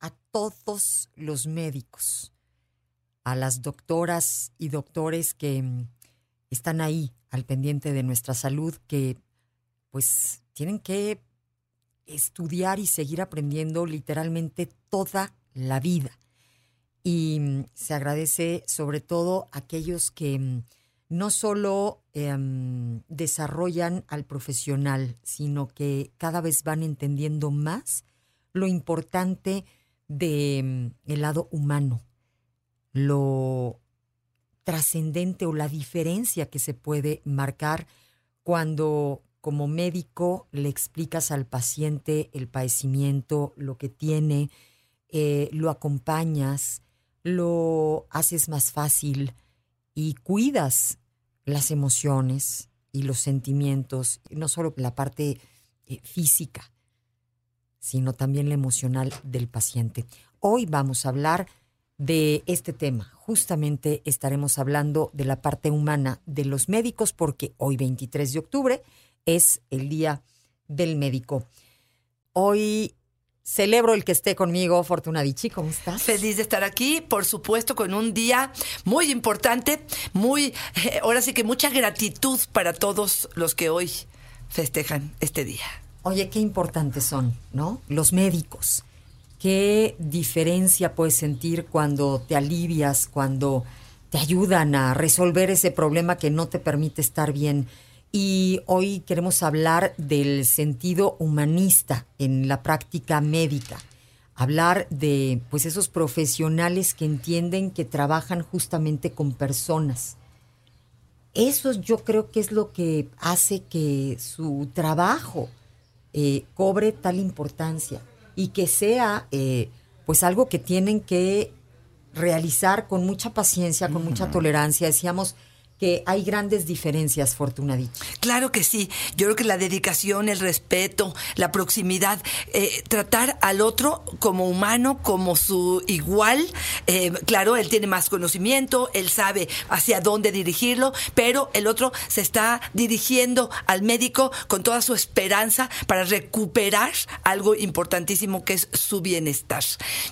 a todos los médicos, a las doctoras y doctores que mm, están ahí al pendiente de nuestra salud, que pues tienen que estudiar y seguir aprendiendo literalmente toda la vida. Y mm, se agradece sobre todo a aquellos que mm, no solo em, desarrollan al profesional, sino que cada vez van entendiendo más lo importante del lado humano, lo trascendente o la diferencia que se puede marcar cuando como médico le explicas al paciente el padecimiento, lo que tiene, eh, lo acompañas, lo haces más fácil y cuidas las emociones y los sentimientos, no solo la parte eh, física, sino también la emocional del paciente. Hoy vamos a hablar de este tema. Justamente estaremos hablando de la parte humana de los médicos porque hoy 23 de octubre es el Día del Médico. Hoy celebro el que esté conmigo, Fortuna Dichi, ¿cómo estás? Feliz de estar aquí, por supuesto, con un día muy importante, muy, eh, ahora sí que mucha gratitud para todos los que hoy festejan este día. Oye, qué importantes son, ¿no? Los médicos. ¿Qué diferencia puedes sentir cuando te alivias, cuando te ayudan a resolver ese problema que no te permite estar bien? Y hoy queremos hablar del sentido humanista en la práctica médica. Hablar de pues esos profesionales que entienden que trabajan justamente con personas. Eso yo creo que es lo que hace que su trabajo eh, cobre tal importancia y que sea eh, pues algo que tienen que realizar con mucha paciencia, con mucha tolerancia. Decíamos, que hay grandes diferencias, Fortuna Claro que sí. Yo creo que la dedicación, el respeto, la proximidad, eh, tratar al otro como humano, como su igual. Eh, claro, él tiene más conocimiento, él sabe hacia dónde dirigirlo, pero el otro se está dirigiendo al médico con toda su esperanza para recuperar algo importantísimo que es su bienestar.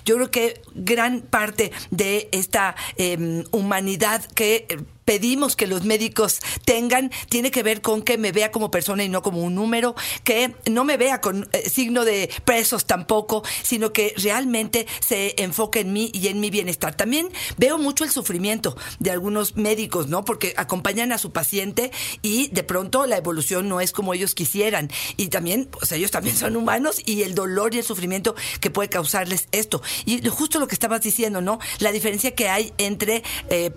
Yo creo que gran parte de esta em, humanidad que pedimos que los médicos tengan tiene que ver con que me vea como persona y no como un número, que no me vea con eh, signo de presos tampoco, sino que realmente se enfoque en mí y en mi bienestar. También veo mucho el sufrimiento de algunos médicos, ¿no? Porque acompañan a su paciente y de pronto la evolución no es como ellos quisieran. Y también, pues ellos también son humanos y el dolor y el sufrimiento que puede causarles esto. Y justo lo que estabas diciendo, ¿no? La diferencia que hay entre eh,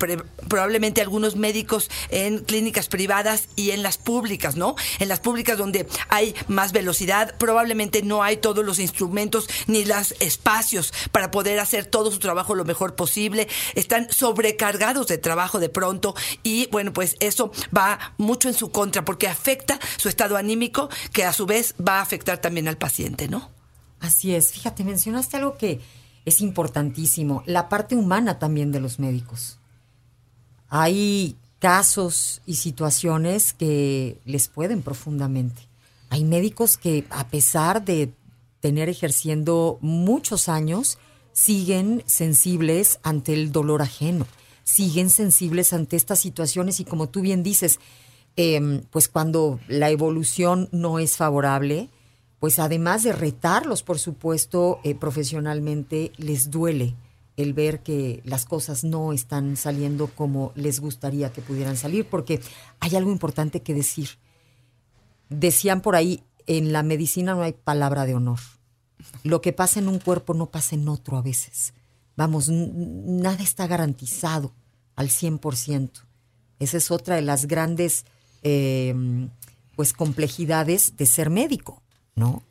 probablemente algunos médicos en clínicas privadas y en las públicas, ¿no? En las públicas donde hay más velocidad, probablemente no hay todos los instrumentos ni los espacios para poder hacer todo su trabajo lo mejor posible. Están sobrecargados de trabajo de pronto y bueno, pues eso va mucho en su contra porque afecta su estado anímico que a su vez va a afectar también al paciente, ¿no? Así es. Fíjate, mencionaste algo que es importantísimo, la parte humana también de los médicos. Hay casos y situaciones que les pueden profundamente. Hay médicos que a pesar de tener ejerciendo muchos años, siguen sensibles ante el dolor ajeno, siguen sensibles ante estas situaciones y como tú bien dices, em, pues cuando la evolución no es favorable, pues además de retarlos, por supuesto, eh, profesionalmente, les duele el ver que las cosas no están saliendo como les gustaría que pudieran salir, porque hay algo importante que decir. Decían por ahí, en la medicina no hay palabra de honor. Lo que pasa en un cuerpo no pasa en otro a veces. Vamos, nada está garantizado al 100%. Esa es otra de las grandes eh, pues complejidades de ser médico, ¿no?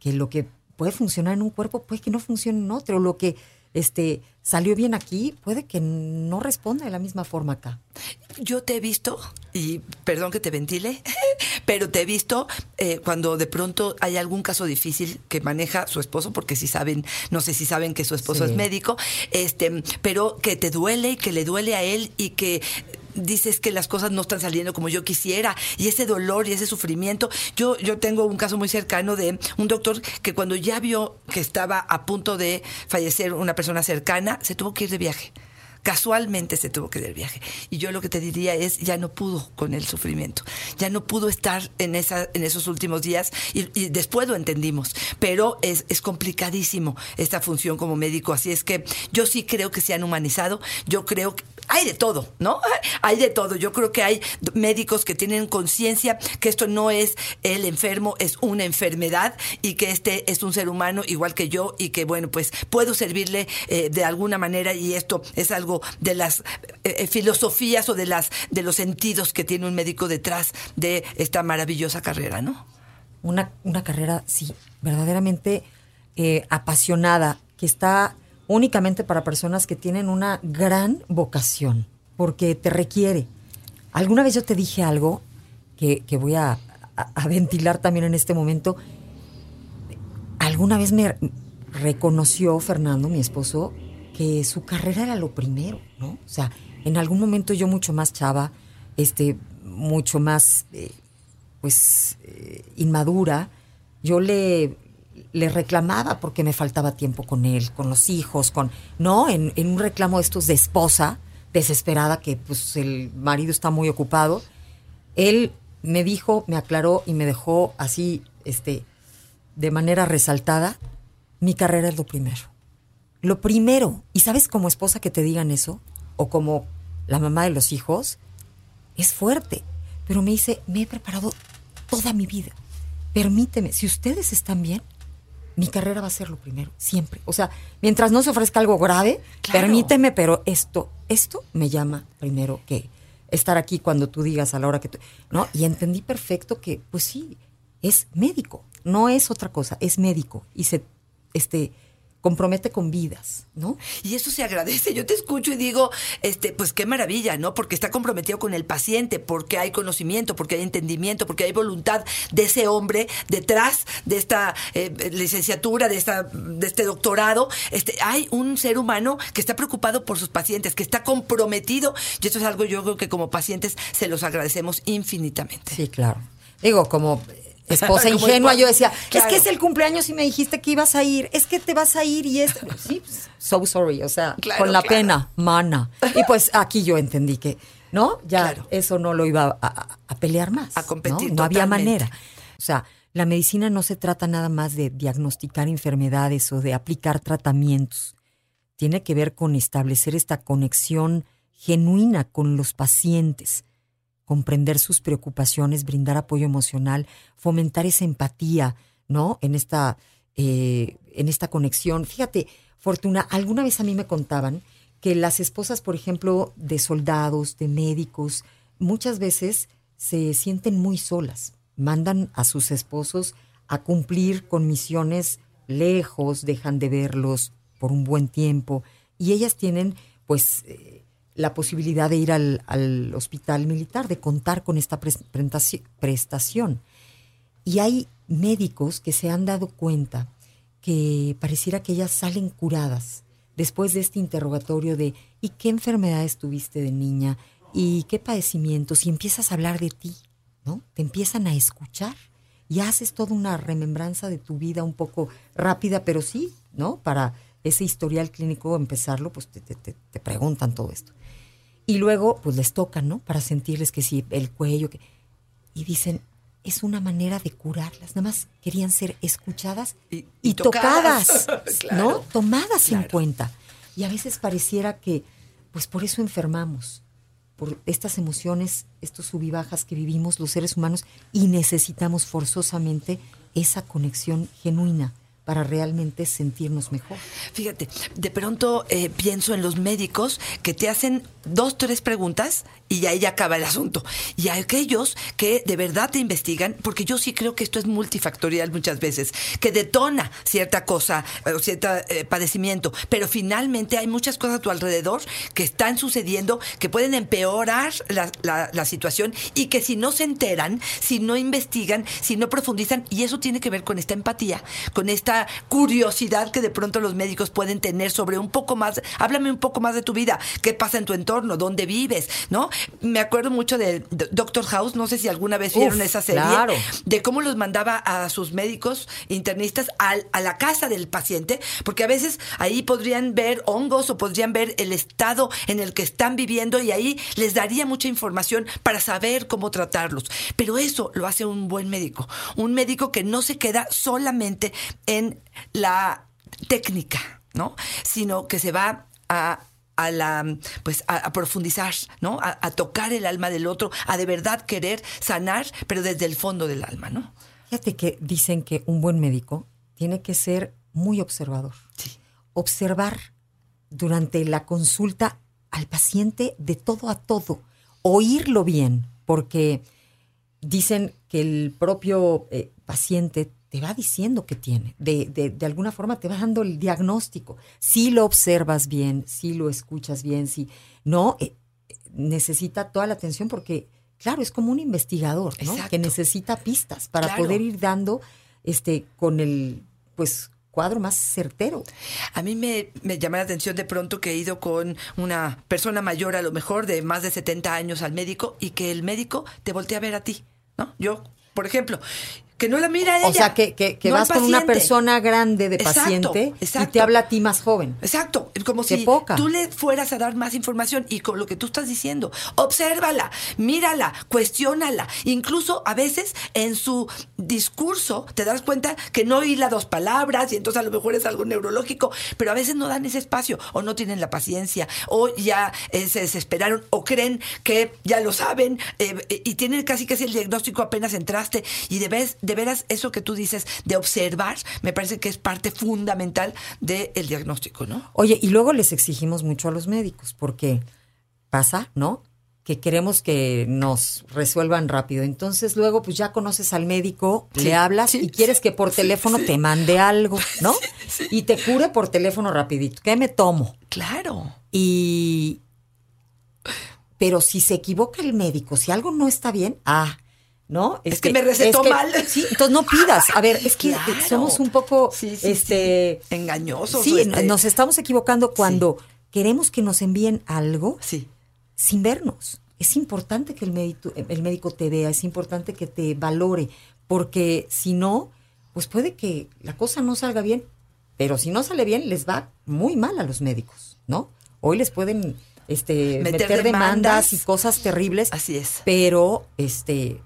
Que lo que puede funcionar en un cuerpo puede que no funcione en otro. Lo que este salió bien aquí puede que no responda de la misma forma acá. Yo te he visto, y perdón que te ventile, pero te he visto eh, cuando de pronto hay algún caso difícil que maneja su esposo, porque si saben, no sé si saben que su esposo Sí. es médico, este, pero que te duele y que le duele a él y que dices que las cosas no están saliendo como yo quisiera y ese dolor y ese sufrimiento. Yo, yo tengo un caso muy cercano de un doctor que cuando ya vio que estaba a punto de fallecer una persona cercana, se tuvo que ir de viaje. Casualmente se tuvo que ir de viaje. Y yo lo que te diría es, ya no pudo con el sufrimiento. Ya no pudo estar en, esa, en esos últimos días y, y después lo entendimos. Pero es, es complicadísimo esta función como médico. Así es que yo sí creo que se han humanizado. Yo creo hay de todo, ¿no? Hay de todo. Yo creo que hay médicos que tienen conciencia que esto no es el enfermo, es una enfermedad y que este es un ser humano igual que yo y que, bueno, pues puedo servirle eh, de alguna manera y esto es algo de las eh, eh, filosofías o de, las, de los sentidos que tiene un médico detrás de esta maravillosa carrera, ¿no? Una, una carrera, sí, verdaderamente eh, apasionada, que está únicamente para personas que tienen una gran vocación, porque te requiere. Alguna vez yo te dije algo que, que voy a, a- ventilar también en este momento. Alguna vez me reconoció Fernando, mi esposo, que su carrera era lo primero, ¿no? O sea, en algún momento yo mucho más chava, este, mucho más, eh, pues, eh, inmadura, yo le, le reclamaba porque me faltaba tiempo con él, con los hijos, con, ¿no? En, un reclamo de estos de esposa, desesperada, que pues el marido está muy ocupado. Él me dijo, me aclaró y me dejó así, este, de manera resaltada, mi carrera es lo primero. Lo primero. Y sabes como esposa que te digan eso, o como la mamá de los hijos, es fuerte. Pero me dice, me he preparado toda mi vida. Permíteme, si ustedes están bien, mi carrera va a ser lo primero, siempre. O sea, mientras no se ofrezca algo grave, Claro. permíteme, pero esto, esto me llama primero que estar aquí cuando tú digas a la hora que tú, ¿no? Y entendí perfecto que, pues sí, es médico, no es otra cosa, es médico y se, este, compromete con vidas, ¿no? Y eso se agradece. Yo te escucho y digo, este, pues qué maravilla, ¿no? Porque está comprometido con el paciente, porque hay conocimiento, porque hay entendimiento, porque hay voluntad de ese hombre detrás de esta eh, licenciatura, de esta, de este doctorado. Este, hay un ser humano que está preocupado por sus pacientes, que está comprometido. Y esto es algo yo creo que como pacientes se los agradecemos infinitamente. Sí, claro. Digo, como esposa ingenua, yo decía, claro. es que es el cumpleaños y me dijiste que ibas a ir, es que te vas a ir y es... Sí, pues, so sorry, o sea, Claro, con la claro. pena, mana. Y pues aquí yo entendí que, ¿no? Ya eso no lo iba a, a- a pelear más. A competir ¿no? No había manera. O sea, la medicina no se trata nada más de diagnosticar enfermedades o de aplicar tratamientos. Tiene que ver con establecer esta conexión genuina con los pacientes comprender sus preocupaciones, brindar apoyo emocional, fomentar esa empatía, ¿no? En esta, eh, en esta conexión. Fíjate, Fortuna, alguna vez a mí me contaban que las esposas, por ejemplo, de soldados, de médicos, muchas veces se sienten muy solas. Mandan a sus esposos a cumplir con misiones lejos, dejan de verlos por un buen tiempo y ellas tienen, pues, eh, la posibilidad de ir al, al hospital militar, de contar con esta pres- prestaci- prestación. Y hay médicos que se han dado cuenta que pareciera que ellas salen curadas después de este interrogatorio de ¿y qué enfermedades tuviste de niña? ¿Y qué padecimientos? Y empiezas a hablar de ti, ¿no? Te empiezan a escuchar y haces toda una remembranza de tu vida un poco rápida, pero sí, ¿no? Para ese historial clínico empezarlo, pues te- te- te preguntan todo esto. Y luego, pues les tocan, ¿no? Para sentirles que sí, el cuello, que... Y dicen, es una manera de curarlas. Nada más querían ser escuchadas Y- y, y tocadas. tocadas, Claro. ¿no? Tomadas en cuenta. Y a veces pareciera que, pues por eso enfermamos, por estas emociones, estos sub y bajas que vivimos los seres humanos y necesitamos forzosamente esa conexión genuina para realmente sentirnos mejor. Fíjate, de pronto eh, pienso en los médicos que te hacen dos, tres preguntas y ahí ya acaba el asunto. Y aquellos que de verdad te investigan, porque yo sí creo que esto es multifactorial muchas veces, que detona cierta cosa eh, o cierto eh, padecimiento, pero finalmente hay muchas cosas a tu alrededor que están sucediendo que pueden empeorar la, situación y que si no se enteran, si no investigan, si no profundizan, y eso tiene que ver con esta empatía, con esta curiosidad que de pronto los médicos pueden tener sobre un poco más, háblame un poco más de tu vida, qué pasa en tu entorno, dónde vives, ¿no? Me acuerdo mucho de Doctor House, no sé si alguna vez vieron Uf, esa serie, claro. de cómo los mandaba a sus médicos internistas al- a la casa del paciente, porque a veces ahí podrían ver hongos o podrían ver el estado en el que están viviendo y ahí les daría mucha información para saber cómo tratarlos. Pero eso lo hace un buen médico, un médico que no se queda solamente en la técnica, ¿no? Sino que se va a a la pues a, a profundizar, ¿no? A, a tocar el alma del otro, a de verdad querer sanar, pero desde el fondo del alma, ¿no? Fíjate que dicen que un buen médico tiene que ser muy observador. Sí. Observar durante la consulta al paciente de todo a todo, oírlo bien, porque dicen que el propio eh, paciente te va diciendo que tiene, de, de, de alguna forma te va dando el diagnóstico. Si lo observas bien, si lo escuchas bien, si no, eh, necesita toda la atención porque, claro, es como un investigador, ¿no? Exacto. Que necesita pistas para Claro. poder ir dando este con el pues cuadro más certero. A mí me, me llama la atención de pronto que he ido con una persona mayor, a lo mejor de más de 70 años al médico, y que el médico te voltea a ver a ti, ¿no? Yo, por ejemplo, que no la mira ella. O sea, que, que, que no vas con una persona grande de Exacto, paciente y te habla a ti más joven. Exacto, como Qué si poca. tú le fueras a dar más información y con lo que tú estás diciendo, obsérvala, mírala, cuestiónala. Incluso a veces en su discurso te das cuenta que no hila dos palabras y entonces a lo mejor es algo neurológico, pero a veces no dan ese espacio o no tienen la paciencia o ya eh, se desesperaron o creen que ya lo saben eh, y tienen casi casi el diagnóstico apenas entraste y de, vez- de veras eso que tú dices de observar me parece que es parte fundamental del diagnóstico, ¿no? Oye, y luego les exigimos mucho a los médicos, porque pasa, ¿no? Que queremos que nos resuelvan rápido. Entonces luego pues ya conoces al médico, Sí, le hablas sí, y quieres sí, que por teléfono te mande algo, ¿no? Y te cure por teléfono rapidito. ¿Qué me tomo? Claro. Y pero si se equivoca el médico, si algo no está bien, ah, ¿no? Es que me recetó mal. Sí, entonces no pidas. A ver, es que Claro. somos un poco Sí, sí, este sí. engañosos. Sí, este- nos estamos equivocando cuando queremos que nos envíen algo Sí. sin vernos. Es importante que el médico, el médico te vea, es importante que te valore, porque si no, pues puede que la cosa no salga bien, pero si no sale bien, les va muy mal a los médicos, ¿no? Hoy les pueden este, Meter meter, demandas. demandas. y cosas terribles. Así es. Pero, este,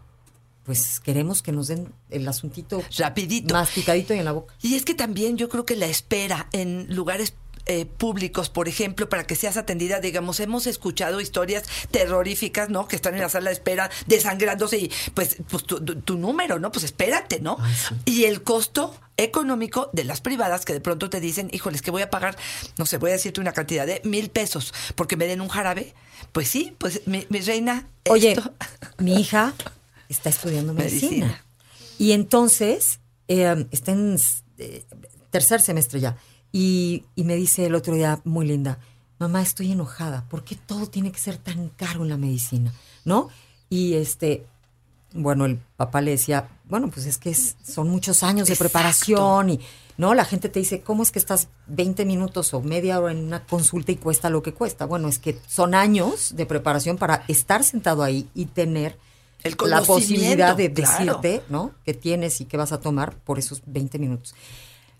pues queremos que nos den el asuntito Rapidito. masticadito y en la boca. Y es que también yo creo que la espera en lugares eh, públicos, por ejemplo, para que seas atendida, digamos, hemos escuchado historias terroríficas, ¿no? Que están en la sala de espera desangrándose y pues, pues tu, tu- tu número, ¿no? Pues espérate, ¿no? Ay, sí. Y el costo económico de las privadas que de pronto te dicen, híjoles, que voy a pagar, no sé, voy a decirte una cantidad de mil pesos porque me den un jarabe. Pues sí, pues mi, mi reina. Oye, esto- mi hija está estudiando medicina. Medicina. Y entonces eh, está en eh, tercer semestre ya. Y, y me dice el otro día, muy linda, mamá, estoy enojada. ¿Por qué todo tiene que ser tan caro en la medicina? ¿No? Y este, bueno, el papá le decía, bueno, pues es que es- son muchos años de Exacto. preparación y, ¿no? La gente te dice, ¿cómo es que estás 20 minutos o media hora en una consulta y cuesta lo que cuesta? Bueno, es que son años de preparación para estar sentado ahí y tener El la posibilidad de claro. decirte, ¿no? Que tienes y que vas a tomar por esos 20 minutos.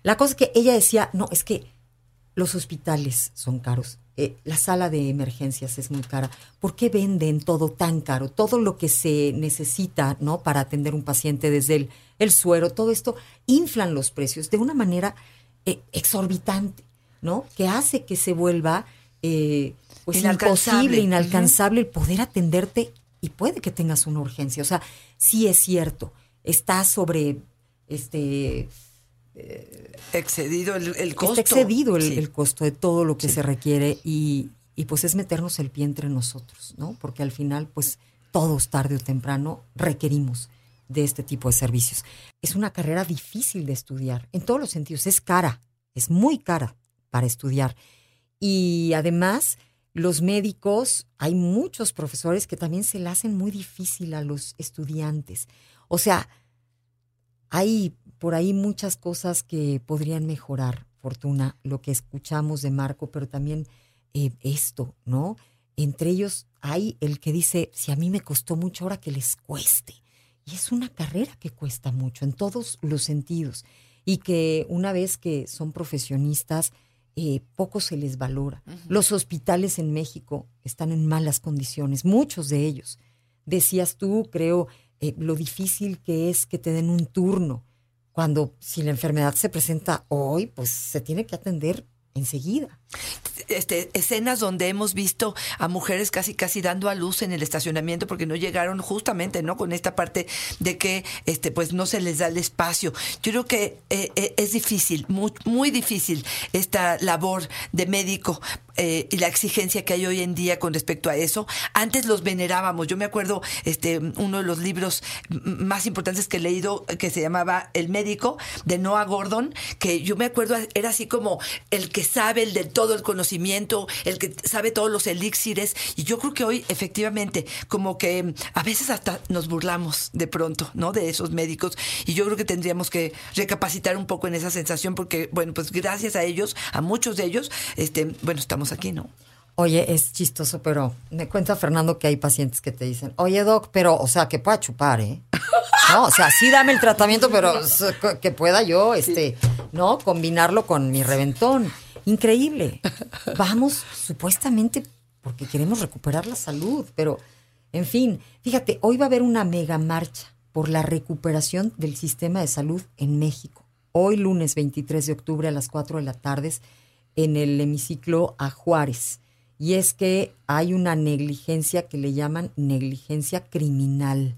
La cosa es que ella decía, no, es que los hospitales son caros. eh, la sala de emergencias es muy cara. ¿Por qué venden todo tan caro? Todo lo que se necesita, ¿no? Para atender un paciente, desde el, el suero, todo esto, inflan los precios de una manera eh, exorbitante, ¿no? Que hace que se vuelva eh, pues imposible, inalcanzable el poder atenderte y puede que tengas una urgencia. O sea, sí es cierto, está sobre este excedido el, el costo. Está excedido el, Sí. el costo de todo lo que se requiere y, y pues es meternos el pie entre nosotros, ¿no? Porque al final, pues todos tarde o temprano requerimos de este tipo de servicios. Es una carrera difícil de estudiar, en todos los sentidos, es cara, es muy cara para estudiar. Y además, los médicos, hay muchos profesores que también se le hacen muy difícil a los estudiantes. O sea, hay por ahí muchas cosas que podrían mejorar, Fortuna, lo que escuchamos de Marco, pero también eh, esto, ¿no? Entre ellos hay el que dice, si a mí me costó mucho, ahora que les cueste. Y es una carrera que cuesta mucho en todos los sentidos. Y que una vez que son profesionistas, eh, poco se les valora. Los hospitales en México están en malas condiciones, muchos de ellos. Decías tú, creo, eh, lo difícil que es que te den un turno cuando si la enfermedad se presenta hoy, pues se tiene que atender enseguida. Este, escenas donde hemos visto a mujeres casi casi dando a luz en el estacionamiento porque no llegaron justamente no con esta parte de que este pues no se les da el espacio. Yo creo que eh, eh, es difícil muy, muy difícil esta labor de médico eh, y la exigencia que hay hoy en día con respecto a eso. Antes los venerábamos. Yo me acuerdo este uno de los libros más importantes que he leído que se llamaba El médico de Noah Gordon, que yo me acuerdo era así como el que sabe el de todo el conocimiento, el que sabe todos los elixires y yo creo que hoy efectivamente como que a veces hasta nos burlamos de pronto, ¿no? De esos médicos y yo creo que tendríamos que recapacitar un poco en esa sensación porque bueno, pues gracias a ellos, a muchos de ellos, este, bueno, estamos aquí, ¿no? Oye, es chistoso, pero me cuenta Fernando que hay pacientes que te dicen, oye, doc, pero, o sea, que pueda chupar, ¿eh? No, o sea, sí dame el tratamiento, pero que pueda yo, este, ¿no? Combinarlo con mi reventón. Increíble. Vamos, supuestamente, porque queremos recuperar la salud, pero, en fin, fíjate, hoy va a haber una mega marcha por la recuperación del sistema de salud en México. Hoy, lunes 23 de octubre a las 4 de la tarde, en el hemiciclo a Juárez. Y es que hay una negligencia que le llaman negligencia criminal.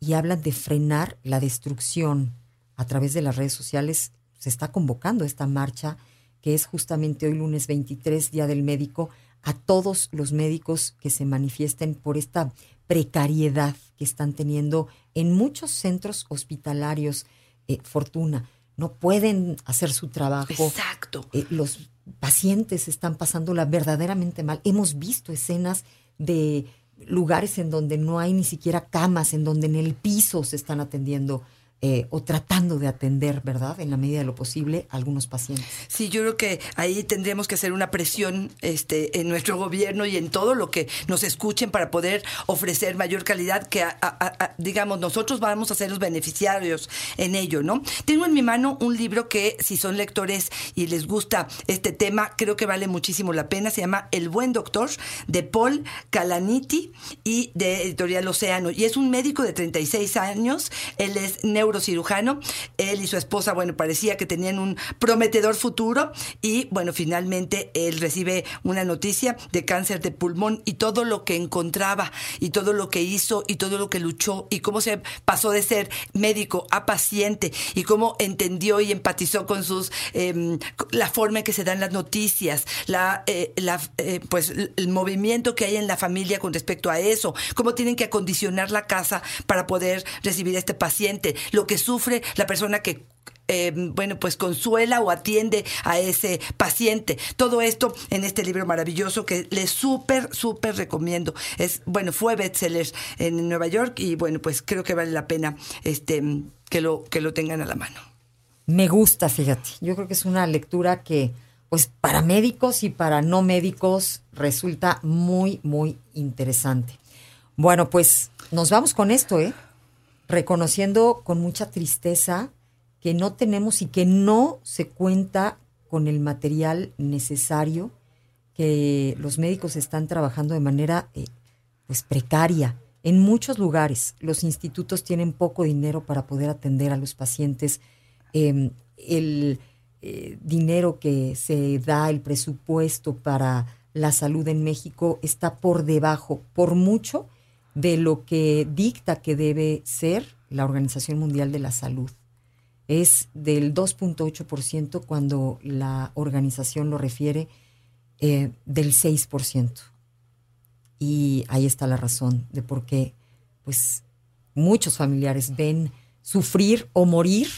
Y hablan de frenar la destrucción. A través de las redes sociales se está convocando esta marcha, que es justamente hoy lunes 23, Día del Médico, a todos los médicos que se manifiesten por esta precariedad que están teniendo en muchos centros hospitalarios. Eh, fortuna, no pueden hacer su trabajo. Exacto. Eh, los pacientes están pasándola verdaderamente mal. Hemos visto escenas de lugares en donde no hay ni siquiera camas, en donde en el piso se están atendiendo eh, o tratando de atender, ¿verdad? En la medida de lo posible, a algunos pacientes. Sí, yo creo que ahí tendríamos que hacer una presión este, en nuestro gobierno y en todo lo que nos escuchen para poder ofrecer mayor calidad, que digamos, nosotros vamos a ser los beneficiarios en ello, ¿no? Tengo en mi mano un libro que, si son lectores y les gusta este tema, creo que vale muchísimo la pena. Se llama El Buen Doctor, de Paul Calaniti y de Editorial Océano. Y es un médico de 36 años, él es neuro cirujano, Él y su esposa, bueno, parecía que tenían un prometedor futuro y, bueno, finalmente él recibe una noticia de cáncer de pulmón y todo lo que encontraba y todo lo que hizo y todo lo que luchó y cómo se pasó de ser médico a paciente y cómo entendió y empatizó con sus, em, la forma en que se dan las noticias, la, eh, eh, pues el movimiento que hay en la familia con respecto a eso, cómo tienen que acondicionar la casa para poder recibir a este paciente, lo que sufre la persona que eh, bueno, pues consuela o atiende a ese paciente. Todo esto en este libro maravilloso que les súper, súper recomiendo. Es, bueno, fue bestseller en Nueva York y bueno, pues creo que vale la pena este, que, lo, que lo tengan a la mano. Me gusta, fíjate. Yo creo que es una lectura que, pues para médicos y para no médicos, resulta muy, muy interesante. Bueno, pues nos vamos con esto, ¿eh? Reconociendo con mucha tristeza que no tenemos y que no se cuenta con el material necesario que los médicos están trabajando de manera eh, pues precaria en muchos lugares. Los institutos tienen poco dinero para poder atender a los pacientes. Em, el eh, dinero que se da, el presupuesto para la salud en México está por debajo, por mucho, de lo que dicta que debe ser la Organización Mundial de la Salud. Es del 2.8% cuando la organización lo refiere eh, del 6%. Y ahí está la razón de por qué pues, muchos familiares ven sufrir o morir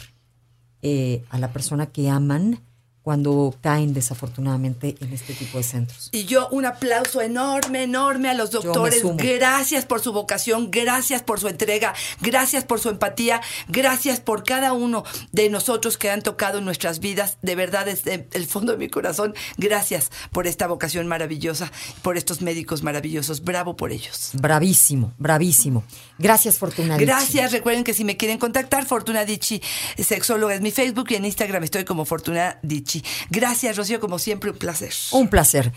eh, a la persona que aman cuando caen desafortunadamente en este tipo de centros. Y yo un aplauso enorme, enorme a los doctores. Gracias por su vocación, gracias por su entrega, gracias por su empatía, gracias por cada uno de nosotros que han tocado nuestras vidas. De verdad, desde el fondo de mi corazón, gracias por esta vocación maravillosa, por estos médicos maravillosos. Bravo por ellos. Bravísimo, bravísimo. Gracias, Fortuna. Gracias, recuerden que si me quieren contactar, Fortuna Dichi, sexóloga es mi Facebook y en Instagram estoy como Fortuna Dichi. Gracias, Rocío, como siempre, un placer. Un placer.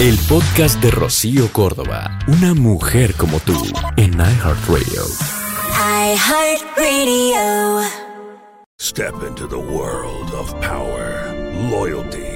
El podcast de Rocío Córdoba. Una mujer como tú. En iHeartRadio. iHeartRadio. Step into the world of power, loyalty,